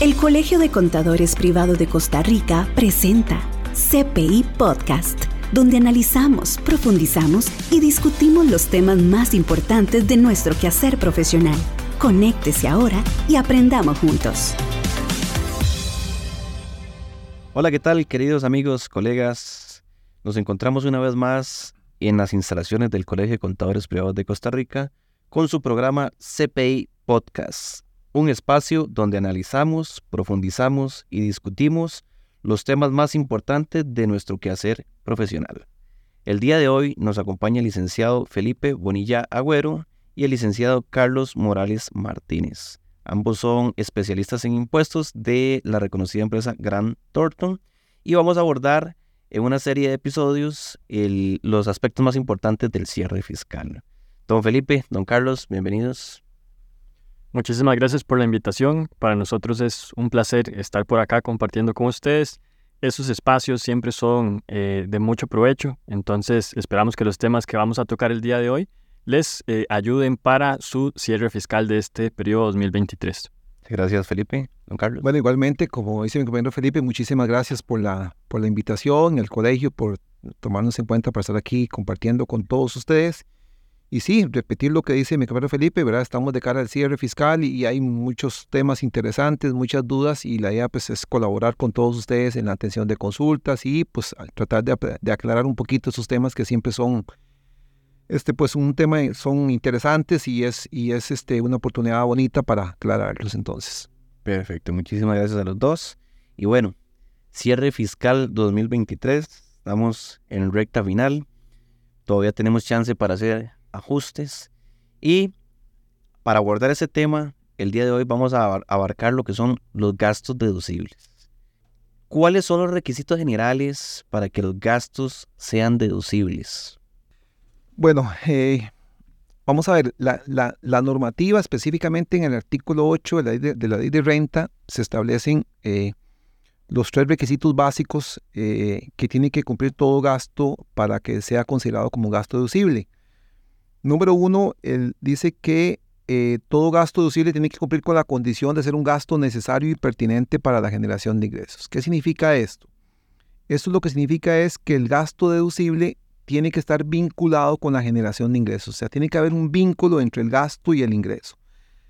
El Colegio de Contadores Privado de Costa Rica presenta CPI Podcast, donde analizamos, profundizamos y discutimos los temas más importantes de nuestro quehacer profesional. Conéctese ahora y aprendamos juntos. Hola, ¿qué tal queridos amigos, colegas? Nos encontramos una vez más en las instalaciones del Colegio de Contadores Privados de Costa Rica con su programa CPI Podcast un espacio donde analizamos, profundizamos y discutimos los temas más importantes de nuestro quehacer profesional. El día de hoy nos acompaña el licenciado Felipe Bonilla Agüero y el licenciado Carlos Morales Martínez. Ambos son especialistas en impuestos de la reconocida empresa Grant Thornton y vamos a abordar en una serie de episodios los aspectos más importantes del cierre fiscal. Don Felipe, don Carlos, bienvenidos. Muchísimas gracias por la invitación. Para nosotros es un placer estar por acá compartiendo con ustedes. Esos espacios siempre son eh, de mucho provecho, entonces esperamos que los temas que vamos a tocar el día de hoy les eh, ayuden para su cierre fiscal de este periodo 2023. Gracias, Felipe. Don Carlos. Bueno, igualmente, como dice mi compañero Felipe, muchísimas gracias por la, por la invitación, el colegio, por tomarnos en cuenta para estar aquí compartiendo con todos ustedes. Y sí, repetir lo que dice mi compañero Felipe, ¿verdad? Estamos de cara al cierre fiscal y, hay muchos temas interesantes, muchas dudas y la idea pues es colaborar con todos ustedes en la atención de consultas y pues tratar de, aclarar un poquito esos temas que siempre son este pues un tema son interesantes y es y es este una oportunidad bonita para aclararlos entonces. Perfecto, muchísimas gracias a los dos. Y bueno, cierre fiscal 2023, estamos en recta final. Todavía tenemos chance para hacer ajustes. Y para abordar ese tema, el día de hoy vamos a abarcar lo que son los gastos deducibles. ¿Cuáles son los requisitos generales para que los gastos sean deducibles? Bueno, eh, vamos a ver, la, normativa específicamente en el artículo 8 de la, ley de renta se establecen eh, los tres requisitos básicos eh, que tiene que cumplir todo gasto para que sea considerado como gasto deducible. Número uno, él dice que eh, todo gasto deducible tiene que cumplir con la condición de ser un gasto necesario y pertinente para la generación de ingresos. ¿Qué significa esto? Esto lo que significa es que el gasto deducible tiene que estar vinculado con la generación de ingresos. O sea, tiene que haber un vínculo entre el gasto y el ingreso.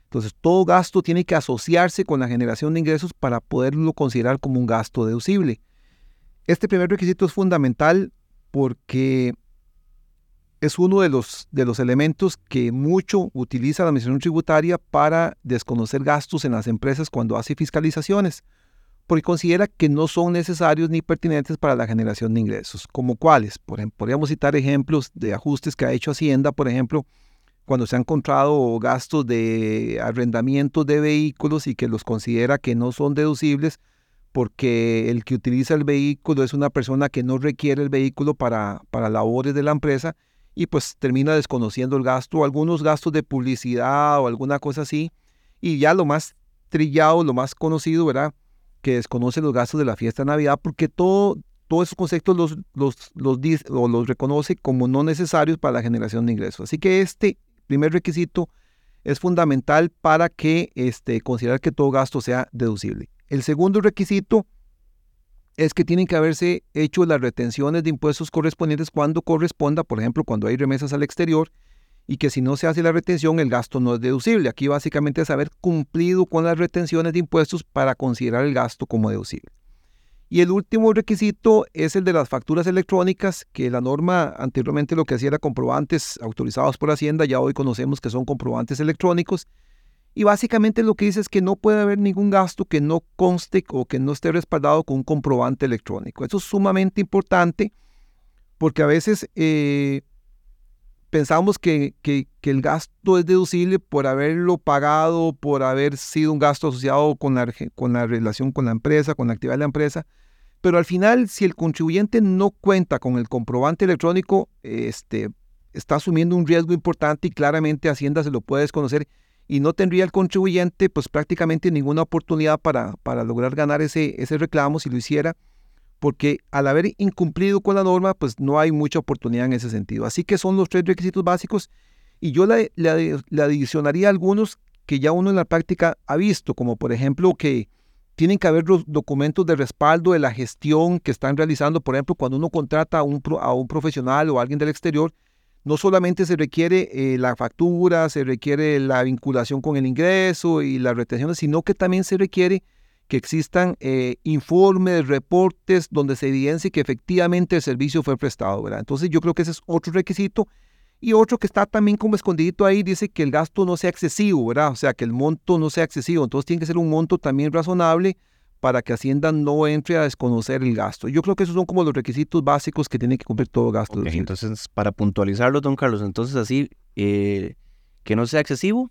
Entonces, todo gasto tiene que asociarse con la generación de ingresos para poderlo considerar como un gasto deducible. Este primer requisito es fundamental porque es uno de los, de los elementos que mucho utiliza la Administración Tributaria para desconocer gastos en las empresas cuando hace fiscalizaciones, porque considera que no son necesarios ni pertinentes para la generación de ingresos. ¿Como cuáles? Por podríamos citar ejemplos de ajustes que ha hecho Hacienda, por ejemplo, cuando se han encontrado gastos de arrendamiento de vehículos y que los considera que no son deducibles porque el que utiliza el vehículo es una persona que no requiere el vehículo para, para labores de la empresa y pues termina desconociendo el gasto, algunos gastos de publicidad o alguna cosa así. Y ya lo más trillado, lo más conocido, ¿verdad? Que desconoce los gastos de la fiesta de Navidad porque todo, todos esos conceptos los, los, los, los reconoce como no necesarios para la generación de ingresos. Así que este primer requisito es fundamental para que este, considerar que todo gasto sea deducible. El segundo requisito es que tienen que haberse hecho las retenciones de impuestos correspondientes cuando corresponda, por ejemplo, cuando hay remesas al exterior, y que si no se hace la retención, el gasto no es deducible. Aquí básicamente es haber cumplido con las retenciones de impuestos para considerar el gasto como deducible. Y el último requisito es el de las facturas electrónicas, que la norma anteriormente lo que hacía era comprobantes autorizados por Hacienda, ya hoy conocemos que son comprobantes electrónicos, y básicamente lo que dice es que no puede haber ningún gasto que no conste o que no esté respaldado con un comprobante electrónico. Eso es sumamente importante porque a veces eh, pensamos que, el gasto es deducible por haberlo pagado, por haber sido un gasto asociado con la, con la relación con la empresa, con la actividad de la empresa. Pero al final, si el contribuyente no cuenta con el comprobante electrónico, este, está asumiendo un riesgo importante y claramente Hacienda se lo puede desconocer y no tendría el contribuyente pues prácticamente ninguna oportunidad para, para lograr ganar ese, ese reclamo si lo hiciera, porque al haber incumplido con la norma pues no hay mucha oportunidad en ese sentido. Así que son los tres requisitos básicos y yo le, le, adicionaría algunos que ya uno en la práctica ha visto, como por ejemplo que tienen que haber los documentos de respaldo de la gestión que están realizando. Por ejemplo, cuando uno contrata a un, a un profesional o a alguien del exterior, no solamente se requiere eh, la factura, se requiere la vinculación con el ingreso y las retenciones, sino que también se requiere que existan eh, informes, reportes donde se evidencie que efectivamente el servicio fue prestado, ¿verdad? Entonces yo creo que ese es otro requisito. Y otro que está también como escondidito ahí dice que el gasto no sea excesivo, ¿verdad? O sea, que el monto no sea excesivo. Entonces tiene que ser un monto también razonable para que Hacienda no entre a desconocer el gasto. Yo creo que esos son como los requisitos básicos que tiene que cumplir todo gasto. entonces, para puntualizarlo, don Carlos, entonces así, eh, que no sea excesivo.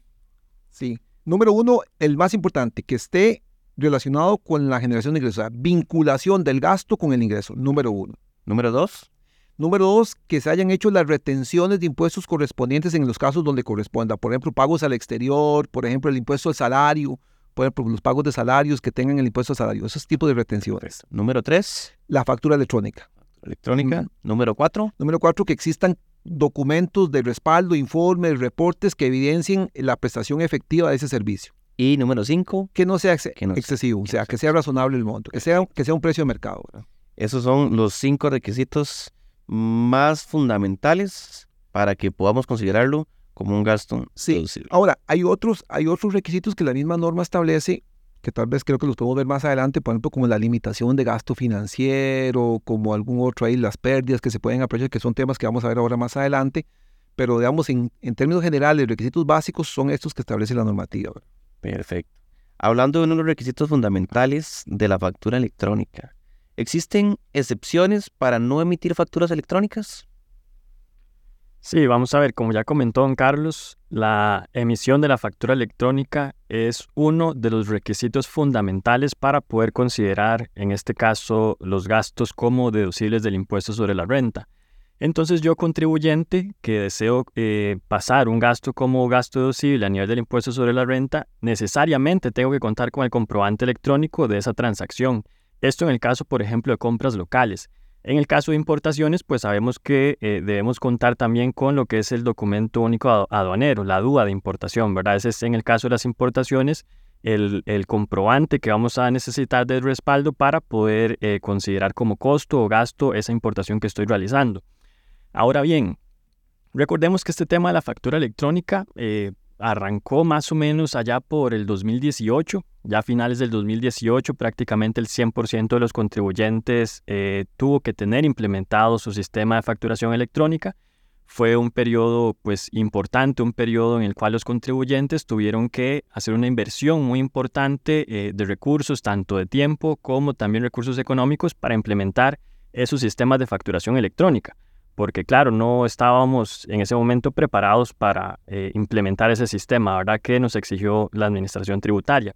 Sí. Número uno, el más importante, que esté relacionado con la generación de ingresos, o sea, vinculación del gasto con el ingreso, número uno. Número dos. Número dos, que se hayan hecho las retenciones de impuestos correspondientes en los casos donde corresponda. Por ejemplo, pagos al exterior, por ejemplo, el impuesto al salario, por los pagos de salarios que tengan el impuesto al salario, esos tipos de retenciones. Número tres. La factura electrónica. Electrónica. Número cuatro. Número cuatro, que existan documentos de respaldo, informes, reportes que evidencien la prestación efectiva de ese servicio. Y número cinco. Que no sea excesivo, o sea, que sea razonable el monto, que sea, que sea un precio de mercado. Esos son los cinco requisitos más fundamentales para que podamos considerarlo como un gasto sí. Ahora, hay otros, hay otros requisitos que la misma norma establece, que tal vez creo que los podemos ver más adelante, por ejemplo, como la limitación de gasto financiero, como algún otro ahí, las pérdidas que se pueden aprovechar, que son temas que vamos a ver ahora más adelante, pero digamos, en, en términos generales, requisitos básicos son estos que establece la normativa. Perfecto. Hablando de uno de los requisitos fundamentales de la factura electrónica, ¿Existen excepciones para no emitir facturas electrónicas? Sí, vamos a ver, como ya comentó don Carlos, la emisión de la factura electrónica es uno de los requisitos fundamentales para poder considerar, en este caso, los gastos como deducibles del impuesto sobre la renta. Entonces yo contribuyente que deseo eh, pasar un gasto como gasto deducible a nivel del impuesto sobre la renta, necesariamente tengo que contar con el comprobante electrónico de esa transacción. Esto en el caso, por ejemplo, de compras locales. En el caso de importaciones, pues sabemos que eh, debemos contar también con lo que es el documento único aduanero, la DUA de importación, ¿verdad? Ese es en el caso de las importaciones el, comprobante que vamos a necesitar de respaldo para poder eh, considerar como costo o gasto esa importación que estoy realizando. Ahora bien, recordemos que este tema de la factura electrónica eh, arrancó más o menos allá por el 2018, ya a finales del 2018 prácticamente el 100% de los contribuyentes eh, tuvo que tener implementado su sistema de facturación electrónica. Fue un periodo pues importante, un periodo en el cual los contribuyentes tuvieron que hacer una inversión muy importante eh, de recursos, tanto de tiempo como también recursos económicos para implementar esos sistemas de facturación electrónica porque claro, no estábamos en ese momento preparados para eh, implementar ese sistema, ¿verdad? Que nos exigió la administración tributaria.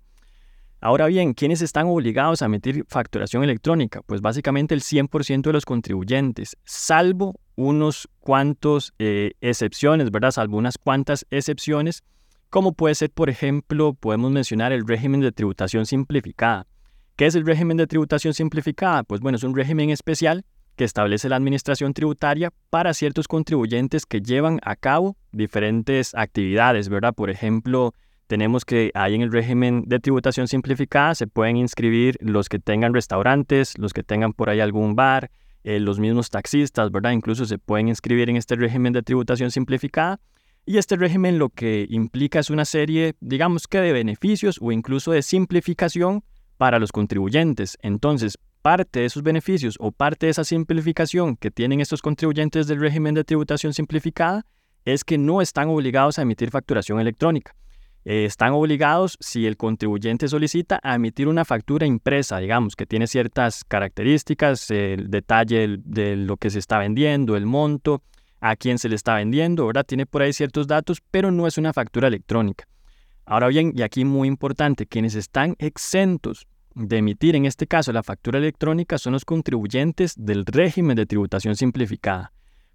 Ahora bien, ¿quiénes están obligados a emitir facturación electrónica? Pues básicamente el 100% de los contribuyentes, salvo unos cuantos eh, excepciones, ¿verdad? Salvo unas cuantas excepciones, como puede ser, por ejemplo, podemos mencionar el régimen de tributación simplificada. ¿Qué es el régimen de tributación simplificada? Pues bueno, es un régimen especial que establece la Administración Tributaria para ciertos contribuyentes que llevan a cabo diferentes actividades, ¿verdad? Por ejemplo, tenemos que ahí en el régimen de tributación simplificada se pueden inscribir los que tengan restaurantes, los que tengan por ahí algún bar, eh, los mismos taxistas, ¿verdad? Incluso se pueden inscribir en este régimen de tributación simplificada. Y este régimen lo que implica es una serie, digamos que de beneficios o incluso de simplificación para los contribuyentes. Entonces, parte de esos beneficios o parte de esa simplificación que tienen estos contribuyentes del régimen de tributación simplificada es que no están obligados a emitir facturación electrónica. Eh, están obligados, si el contribuyente solicita, a emitir una factura impresa, digamos, que tiene ciertas características, el detalle de lo que se está vendiendo, el monto, a quién se le está vendiendo, ¿verdad? Tiene por ahí ciertos datos, pero no es una factura electrónica. Ahora bien, y aquí muy importante, quienes están exentos de emitir en este caso la factura electrónica son los contribuyentes del régimen de tributación simplificada.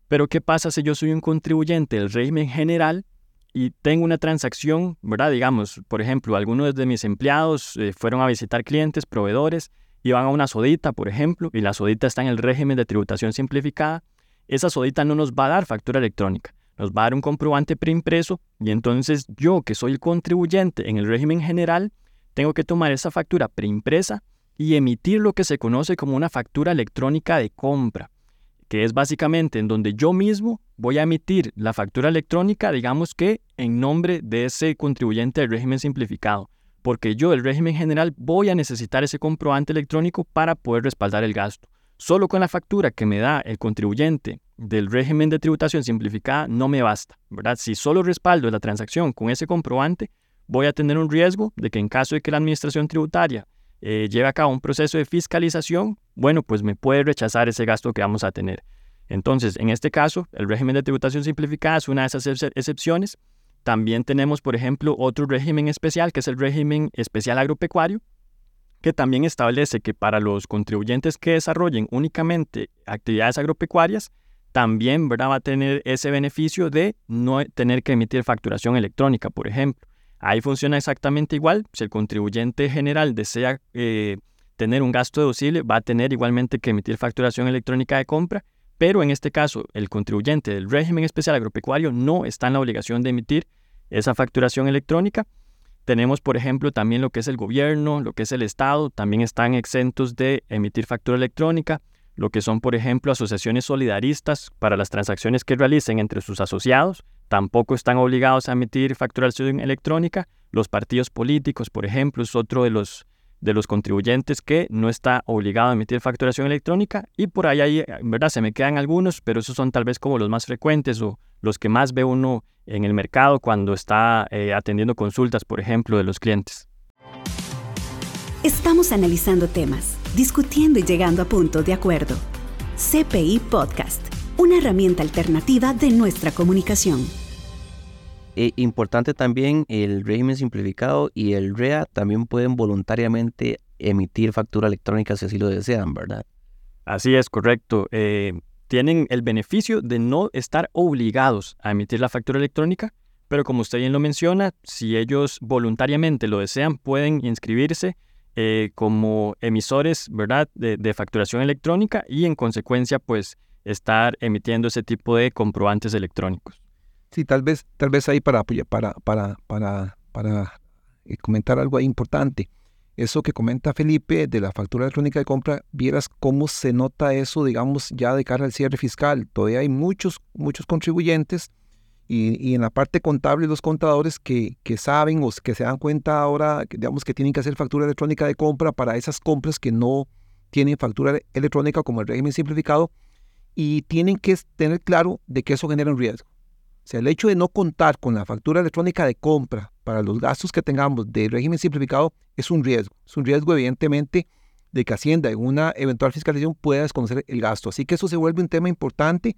Pero ¿qué pasa si yo soy un contribuyente del régimen general y tengo una transacción, ¿verdad? Digamos, por ejemplo, algunos de mis empleados eh, fueron a visitar clientes, proveedores, y van a una sodita, por ejemplo, y la sodita está en el régimen de tributación simplificada. Esa sodita no nos va a dar factura electrónica, nos va a dar un comprobante preimpreso y entonces yo, que soy el contribuyente en el régimen general, tengo que tomar esa factura preimpresa y emitir lo que se conoce como una factura electrónica de compra, que es básicamente en donde yo mismo voy a emitir la factura electrónica, digamos que en nombre de ese contribuyente del régimen simplificado, porque yo, el régimen general, voy a necesitar ese comprobante electrónico para poder respaldar el gasto. Solo con la factura que me da el contribuyente del régimen de tributación simplificada no me basta, ¿verdad? Si solo respaldo la transacción con ese comprobante, voy a tener un riesgo de que en caso de que la administración tributaria eh, lleve a cabo un proceso de fiscalización, bueno, pues me puede rechazar ese gasto que vamos a tener. Entonces, en este caso, el régimen de tributación simplificada es una de esas excepciones. También tenemos, por ejemplo, otro régimen especial, que es el régimen especial agropecuario, que también establece que para los contribuyentes que desarrollen únicamente actividades agropecuarias, también va a tener ese beneficio de no tener que emitir facturación electrónica, por ejemplo. Ahí funciona exactamente igual. Si el contribuyente general desea eh, tener un gasto deducible, va a tener igualmente que emitir facturación electrónica de compra, pero en este caso el contribuyente del régimen especial agropecuario no está en la obligación de emitir esa facturación electrónica. Tenemos, por ejemplo, también lo que es el gobierno, lo que es el Estado, también están exentos de emitir factura electrónica, lo que son, por ejemplo, asociaciones solidaristas para las transacciones que realicen entre sus asociados, tampoco están obligados a emitir facturación electrónica. Los partidos políticos, por ejemplo, es otro de los, de los contribuyentes que no está obligado a emitir facturación electrónica. Y por ahí, en verdad, se me quedan algunos, pero esos son tal vez como los más frecuentes o los que más ve uno en el mercado cuando está eh, atendiendo consultas, por ejemplo, de los clientes. Estamos analizando temas, discutiendo y llegando a punto de acuerdo. CPI Podcast una herramienta alternativa de nuestra comunicación. E importante también el régimen simplificado y el REA también pueden voluntariamente emitir factura electrónica si así lo desean, ¿verdad? Así es, correcto. Eh, tienen el beneficio de no estar obligados a emitir la factura electrónica, pero como usted bien lo menciona, si ellos voluntariamente lo desean, pueden inscribirse eh, como emisores, ¿verdad?, de, de facturación electrónica y en consecuencia, pues, estar emitiendo ese tipo de comprobantes electrónicos. Sí, tal vez, tal vez ahí para, para, para, para, para eh, comentar algo importante. Eso que comenta Felipe de la factura electrónica de compra, vieras cómo se nota eso, digamos, ya de cara al cierre fiscal. Todavía hay muchos, muchos contribuyentes y, y en la parte contable los contadores que, que, saben o que se dan cuenta ahora, digamos, que tienen que hacer factura electrónica de compra para esas compras que no tienen factura electrónica como el régimen simplificado y tienen que tener claro de que eso genera un riesgo. O sea, el hecho de no contar con la factura electrónica de compra para los gastos que tengamos de régimen simplificado es un riesgo. Es un riesgo, evidentemente, de que Hacienda en una eventual fiscalización pueda desconocer el gasto. Así que eso se vuelve un tema importante,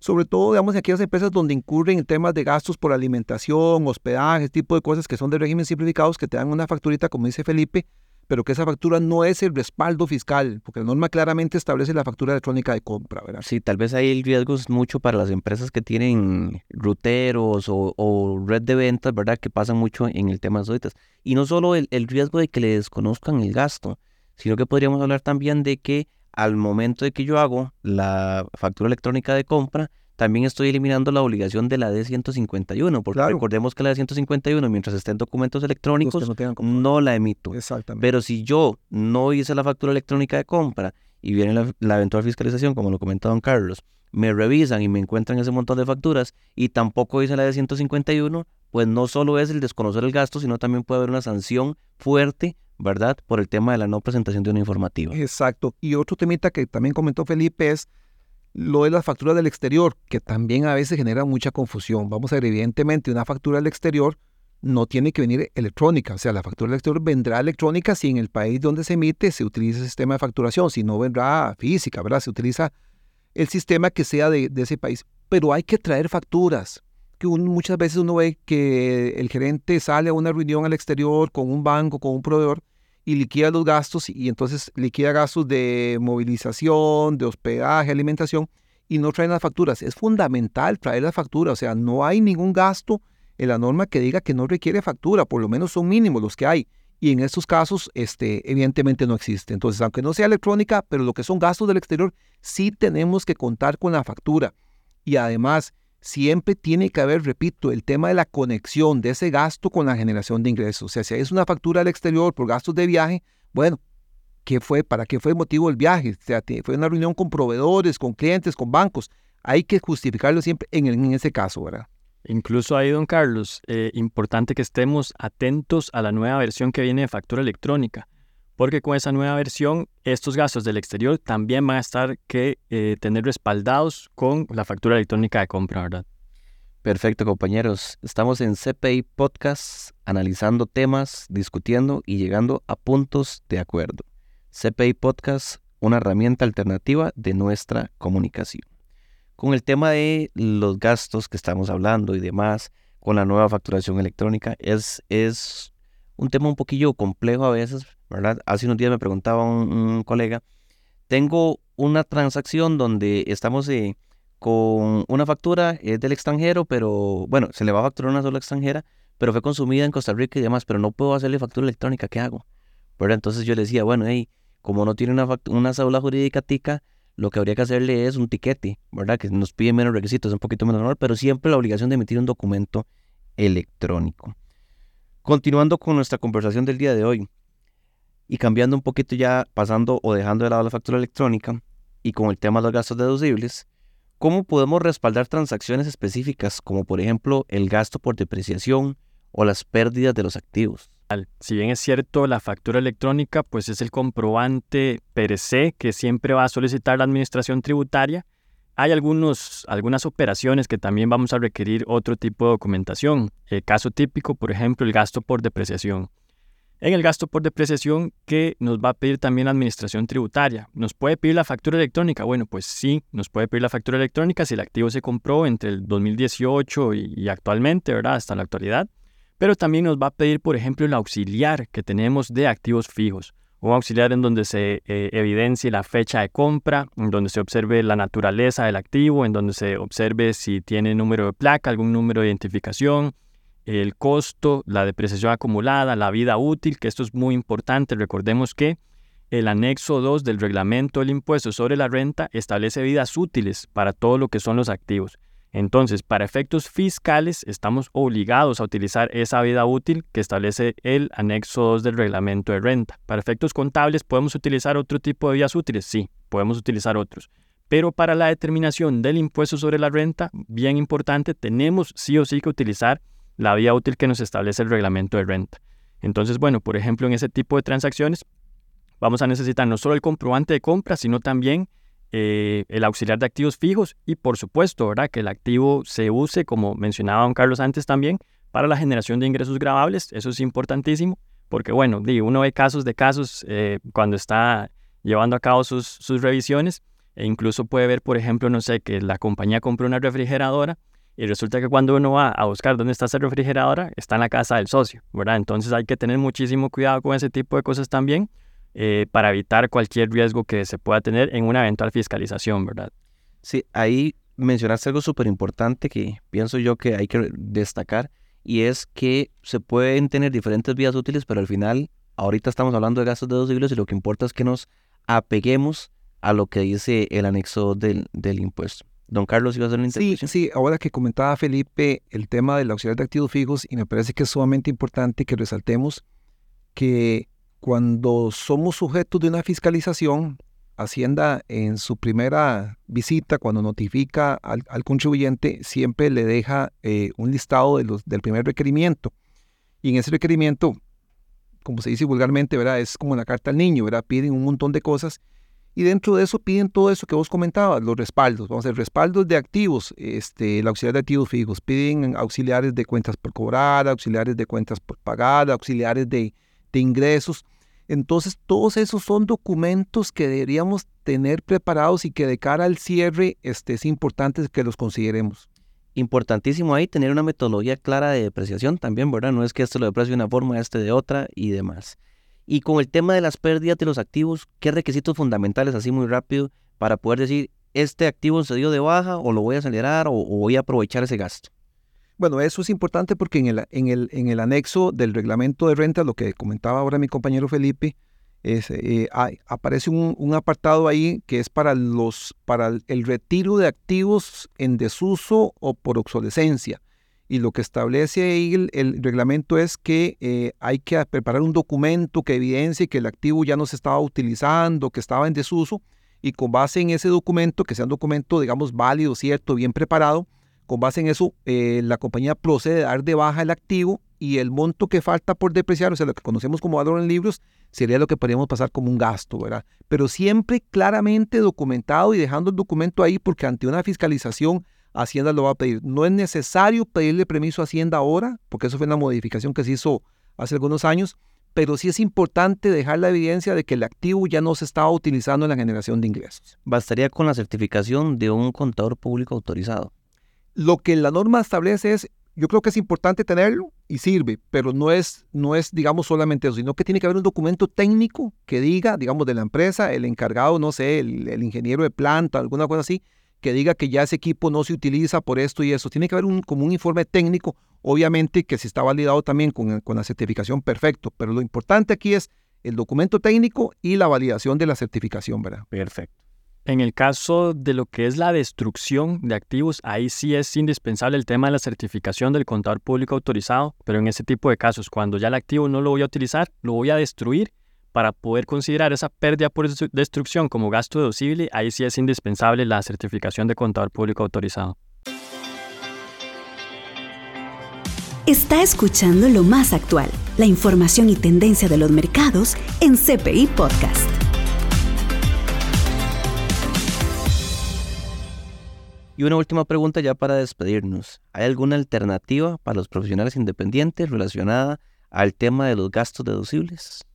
sobre todo, digamos, en aquellas empresas donde incurren en temas de gastos por alimentación, hospedaje, tipo de cosas que son de régimen simplificados, que te dan una facturita, como dice Felipe, pero que esa factura no es el respaldo fiscal, porque la norma claramente establece la factura electrónica de compra, ¿verdad? Sí, tal vez ahí el riesgo es mucho para las empresas que tienen ruteros o, red de ventas, ¿verdad? Que pasan mucho en el tema de las Y no solo el, el riesgo de que le desconozcan el gasto, sino que podríamos hablar también de que al momento de que yo hago la factura electrónica de compra, también estoy eliminando la obligación de la D151, porque recordemos que la D151, mientras esté en documentos electrónicos, no, la emito. Exactamente. Pero si yo no hice la factura electrónica de compra y viene la, eventual fiscalización, como lo comentó don Carlos, me revisan y me encuentran ese montón de facturas y tampoco hice la D151, pues no solo es el desconocer el gasto, sino también puede haber una sanción fuerte ¿verdad? Por el tema de la no presentación de una informativa. Exacto. Y otro temita que también comentó Felipe es lo de las facturas del exterior, que también a veces genera mucha confusión. Vamos a ver, evidentemente, una factura del exterior no tiene que venir electrónica. O sea, la factura del exterior vendrá electrónica si en el país donde se emite se utiliza el sistema de facturación. Si no, vendrá física, ¿verdad? Se utiliza el sistema que sea de, ese país. Pero hay que traer facturas. Que muchas veces uno ve que el gerente sale a una reunión al exterior con un banco, con un proveedor, y liquida los gastos y entonces liquida gastos de movilización, de hospedaje, alimentación y no traen las facturas. Es fundamental traer las facturas, o sea, no hay ningún gasto en la norma que diga que no requiere factura, por lo menos son mínimos los que hay. Y en estos casos, este, evidentemente no existe. Entonces, aunque no sea electrónica, pero lo que son gastos del exterior, sí tenemos que contar con la factura. Y además, siempre tiene que haber, repito, el tema de la conexión de ese gasto con la generación de ingresos. O sea, si es una factura al exterior por gastos de viaje, bueno, ¿qué fue? ¿Para qué fue el motivo del viaje? O sea, fue una reunión con proveedores, con clientes, con bancos. Hay que justificarlo siempre en, ese caso, ¿verdad? Incluso ahí, don Carlos, eh, importante que estemos atentos a la nueva versión que viene de factura electrónica, porque con esa nueva versión estos gastos del exterior también van a estar que eh, tener respaldados con la factura electrónica de compra, ¿verdad? Perfecto, compañeros. Estamos en CPI Podcast analizando temas, discutiendo y llegando a puntos de acuerdo. CPI Podcast, una herramienta alternativa de nuestra comunicación con el tema de los gastos que estamos hablando y demás, con la nueva facturación electrónica, es, es un tema un poquillo complejo a veces, ¿verdad? Hace unos días me preguntaba un, colega, tengo una transacción donde estamos eh, con una factura, es del extranjero, pero bueno, se le va a facturar una sola extranjera, pero fue consumida en Costa Rica y demás, pero no puedo hacerle factura electrónica, ¿qué hago? ¿Verdad? Entonces yo le decía, bueno, hey, como no tiene una, una jurídica tica, lo que habría que hacerle es un tiquete, ¿verdad? Que nos pide menos requisitos, un poquito menos normal, pero siempre la obligación de emitir un documento electrónico. Continuando con nuestra conversación del día de hoy y cambiando un poquito ya, pasando o dejando de lado la factura electrónica y con el tema de los gastos deducibles, ¿cómo podemos respaldar transacciones específicas como por ejemplo el gasto por depreciación o las pérdidas de los activos? Si bien es cierto, la factura electrónica pues es el comprobante per que siempre va a solicitar la administración tributaria. Hay algunos, algunas operaciones que también vamos a requerir otro tipo de documentación. El caso típico, por ejemplo, el gasto por depreciación. En el gasto por depreciación, ¿qué nos va a pedir también la administración tributaria? ¿Nos puede pedir la factura electrónica? Bueno, pues sí, nos puede pedir la factura electrónica si el activo se compró entre el 2018 y, y actualmente, ¿verdad? Hasta la actualidad pero también nos va a pedir, por ejemplo, el auxiliar que tenemos de activos fijos. Un auxiliar en donde se eh, evidencie la fecha de compra, en donde se observe la naturaleza del activo, en donde se observe si tiene número de placa, algún número de identificación, el costo, la depreciación acumulada, la vida útil, que esto es muy importante. Recordemos que el anexo 2 del reglamento del impuesto sobre la renta establece vidas útiles para todo lo que son los activos. Entonces, para efectos fiscales, estamos obligados a utilizar esa vida útil que establece el anexo 2 del reglamento de renta. Para efectos contables, ¿podemos utilizar otro tipo de vidas útiles? Sí, podemos utilizar otros. Pero para la determinación del impuesto sobre la renta, bien importante, tenemos sí o sí que utilizar la vía útil que nos establece el reglamento de renta. Entonces, bueno, por ejemplo, en ese tipo de transacciones, vamos a necesitar no solo el comprobante de compra, sino también eh, el auxiliar de activos fijos y por supuesto, ¿verdad? Que el activo se use, como mencionaba don Carlos antes también, para la generación de ingresos grabables. Eso es importantísimo porque, bueno, uno ve casos de casos eh, cuando está llevando a cabo sus, sus revisiones e incluso puede ver, por ejemplo, no sé, que la compañía compró una refrigeradora y resulta que cuando uno va a buscar dónde está esa refrigeradora, está en la casa del socio, ¿verdad? Entonces hay que tener muchísimo cuidado con ese tipo de cosas también eh, para evitar cualquier riesgo que se pueda tener en una eventual fiscalización, ¿verdad? Sí, ahí mencionaste algo súper importante que pienso yo que hay que destacar y es que se pueden tener diferentes vías útiles, pero al final, ahorita estamos hablando de gastos deducibles y lo que importa es que nos apeguemos a lo que dice el anexo del, del impuesto. Don Carlos, ¿iba a hacer una intervención? Sí, sí, ahora que comentaba Felipe el tema del auxiliar de activos fijos, y me parece que es sumamente importante que resaltemos que cuando somos sujetos de una fiscalización, Hacienda en su primera visita, cuando notifica al, contribuyente, siempre le deja eh, un listado de los, del primer requerimiento. Y en ese requerimiento, como se dice vulgarmente, ¿verdad? es como la carta al niño, ¿verdad? piden un montón de cosas. Y dentro de eso piden todo eso que vos comentabas, los respaldos. Vamos a hacer respaldos de activos, este, el auxiliar de activos fijos. Piden auxiliares de cuentas por cobrar, auxiliares de cuentas por pagar, auxiliares de, de ingresos. Entonces, todos esos son documentos que deberíamos tener preparados y que de cara al cierre este, es importante que los consideremos. Importantísimo ahí tener una metodología clara de depreciación también, ¿verdad? No es que esto lo deprecie de una forma, este de otra y demás. Y con el tema de las pérdidas de los activos, ¿qué requisitos fundamentales, así muy rápido, para poder decir, este activo se dio de baja o lo voy a acelerar o voy a aprovechar ese gasto? Bueno, eso es importante porque en el, en el, en el anexo del reglamento de renta, lo que comentaba ahora mi compañero Felipe, eh, aparece un, apartado ahí que es para, los, para el retiro de activos en desuso o por obsolescencia. Y lo que establece el, reglamento es que eh, hay que preparar un documento que evidencie que el activo ya no se estaba utilizando, que estaba en desuso, y con base en ese documento, que sea un documento, digamos, válido, cierto, bien preparado, con base en eso, eh, la compañía procede a dar de baja el activo y el monto que falta por depreciar, o sea, lo que conocemos como valor en libros, sería lo que podríamos pasar como un gasto, ¿verdad? Pero siempre claramente documentado y dejando el documento ahí porque ante una fiscalización Hacienda lo va a pedir. No es necesario pedirle permiso a Hacienda ahora, porque eso fue una modificación que se hizo hace algunos años, pero sí es importante dejar la evidencia de que el activo ya no se estaba utilizando en la generación de ingresos. Bastaría con la certificación de un contador público autorizado. Lo que la norma establece es yo creo que es importante tenerlo y sirve, pero no es, no es, digamos, solamente eso, sino que tiene que haber un documento técnico que diga, digamos, de la empresa, el encargado, no sé, el, ingeniero de planta, alguna cosa así, que diga que ya ese equipo no se utiliza por esto y eso. Tiene que haber un, como un informe técnico, obviamente que si está validado también con, con la certificación, perfecto, pero lo importante aquí es el documento técnico y la validación de la certificación, ¿verdad? Perfecto. En el caso de lo que es la destrucción de activos, ahí sí es indispensable el tema de la certificación del contador público autorizado, pero en ese tipo de casos, cuando ya el activo no lo voy a utilizar, lo voy a destruir para poder considerar esa pérdida por destrucción como gasto deducible, ahí sí es indispensable la certificación de contador público autorizado. Está escuchando lo más actual, la información y tendencia de los mercados en CPI Podcast. Y una última pregunta ya para despedirnos. ¿Hay alguna alternativa para los profesionales independientes relacionada al tema de los gastos deducibles?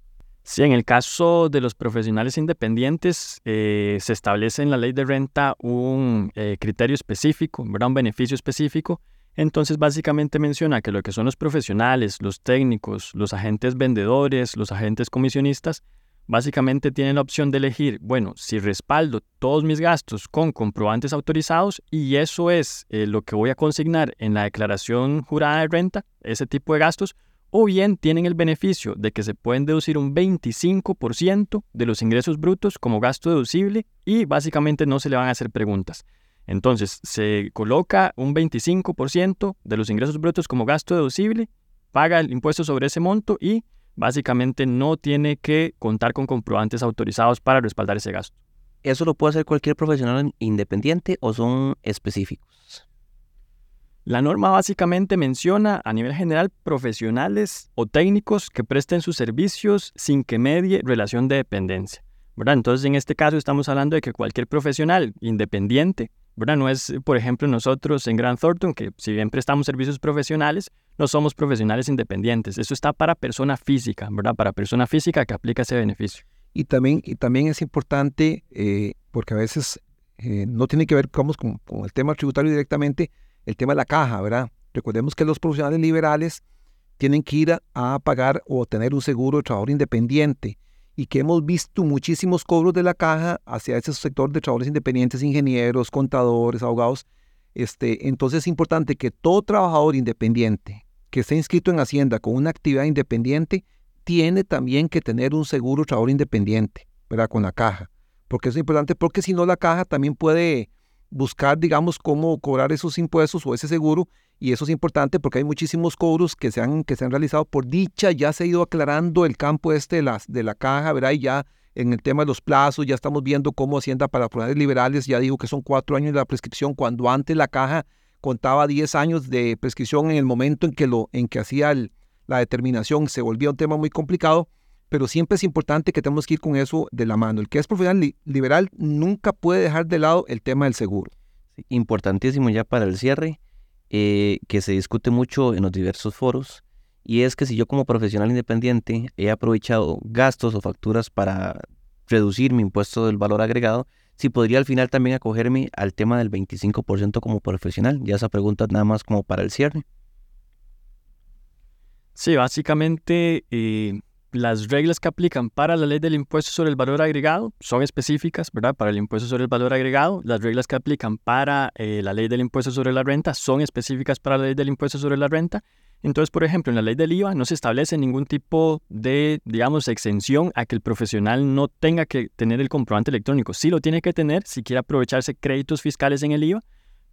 Sí, en el caso de los profesionales independientes, eh, se establece en la ley de renta un eh, criterio específico, un beneficio específico. Entonces, básicamente menciona que lo que son los profesionales, los técnicos, los agentes vendedores, los agentes comisionistas, Básicamente tienen la opción de elegir, bueno, si respaldo todos mis gastos con comprobantes autorizados y eso es eh, lo que voy a consignar en la declaración jurada de renta, ese tipo de gastos, o bien tienen el beneficio de que se pueden deducir un 25% de los ingresos brutos como gasto deducible y básicamente no se le van a hacer preguntas. Entonces, se coloca un 25% de los ingresos brutos como gasto deducible, paga el impuesto sobre ese monto y básicamente no tiene que contar con comprobantes autorizados para respaldar ese gasto. ¿Eso lo puede hacer cualquier profesional independiente o son específicos? La norma básicamente menciona a nivel general profesionales o técnicos que presten sus servicios sin que medie relación de dependencia. Entonces, en este caso estamos hablando de que cualquier profesional independiente ¿verdad? No es, por ejemplo, nosotros en Grant Thornton, que si bien prestamos servicios profesionales, no somos profesionales independientes. Eso está para persona física, ¿verdad? Para persona física que aplica ese beneficio. Y también, y también es importante, eh, porque a veces eh, no tiene que ver con, con, el tema tributario directamente, el tema de la caja, ¿verdad? Recordemos que los profesionales liberales tienen que ir a, pagar o tener un seguro de trabajador independiente y que hemos visto muchísimos cobros de la caja hacia ese sector de trabajadores independientes, ingenieros, contadores, abogados. Este, entonces es importante que todo trabajador independiente que esté inscrito en Hacienda con una actividad independiente tiene también que tener un seguro trabajador independiente, ¿verdad? Con la caja. Porque es importante porque si no la caja también puede buscar, digamos, cómo cobrar esos impuestos o ese seguro y eso es importante porque hay muchísimos cobros que se han, que se han realizado. Por dicha, ya se ha ido aclarando el campo este de, las, de la caja, ¿verdad? Y ya en el tema de los plazos, ya estamos viendo cómo Hacienda para profesionales liberales ya dijo que son cuatro años de la prescripción, cuando antes la caja contaba diez años de prescripción en el momento en que, lo, en que hacía la determinación, se volvía un tema muy complicado, pero siempre es importante que tenemos que ir con eso de la mano. El que es profesional liberal nunca puede dejar de lado el tema del seguro. Importantísimo ya para el cierre. Eh, que se discute mucho en los diversos foros, y es que si yo como profesional independiente he aprovechado gastos o facturas para reducir mi impuesto del valor agregado, si podría al final también acogerme al tema del 25% como profesional. Ya esa pregunta nada más como para el cierre. Sí, básicamente eh, las reglas que aplican para la ley del impuesto sobre el valor agregado son específicas, ¿verdad? Para el impuesto sobre el valor agregado. Las reglas que aplican para eh, la ley del impuesto sobre la renta son específicas para la ley del impuesto sobre la renta. Entonces, por ejemplo, en la ley del IVA no se establece ningún tipo de, digamos, exención a que el profesional no tenga que tener el comprobante electrónico. Sí lo tiene que tener si quiere aprovecharse créditos fiscales en el IVA,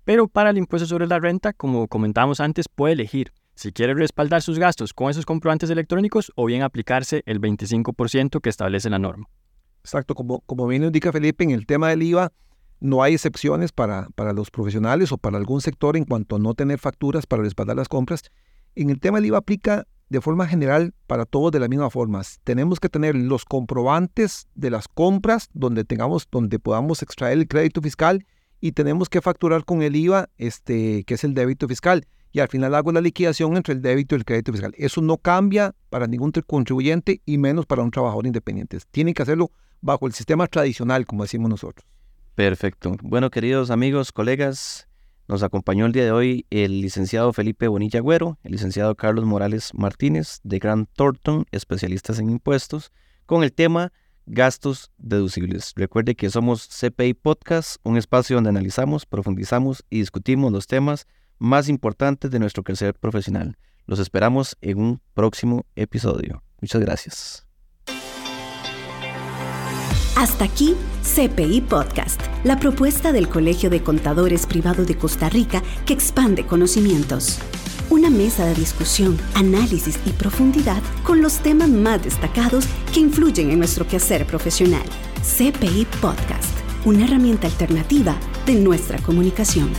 pero para el impuesto sobre la renta, como comentábamos antes, puede elegir si quiere respaldar sus gastos con esos comprobantes electrónicos o bien aplicarse el 25% que establece la norma. Exacto, como, como bien indica Felipe, en el tema del IVA no hay excepciones para, para los profesionales o para algún sector en cuanto a no tener facturas para respaldar las compras en el tema del IVA aplica de forma general para todos de la misma forma. Tenemos que tener los comprobantes de las compras donde tengamos, donde podamos extraer el crédito fiscal y tenemos que facturar con el IVA, este, que es el débito fiscal. Y al final hago la liquidación entre el débito y el crédito fiscal. Eso no cambia para ningún contribuyente y menos para un trabajador independiente. Tienen que hacerlo bajo el sistema tradicional, como decimos nosotros. Perfecto. Bueno, queridos amigos, colegas, nos acompañó el día de hoy el licenciado Felipe Bonilla Agüero, el licenciado Carlos Morales Martínez de Grant Thornton, especialistas en impuestos, con el tema gastos deducibles. Recuerde que somos CPI Podcast, un espacio donde analizamos, profundizamos y discutimos los temas más importantes de nuestro crecer profesional. Los esperamos en un próximo episodio. Muchas gracias. Hasta aquí CPI Podcast, la propuesta del Colegio de Contadores Privado de Costa Rica que expande conocimientos. Una mesa de discusión, análisis y profundidad con los temas más destacados que influyen en nuestro quehacer profesional. CPI Podcast, una herramienta alternativa de nuestra comunicación.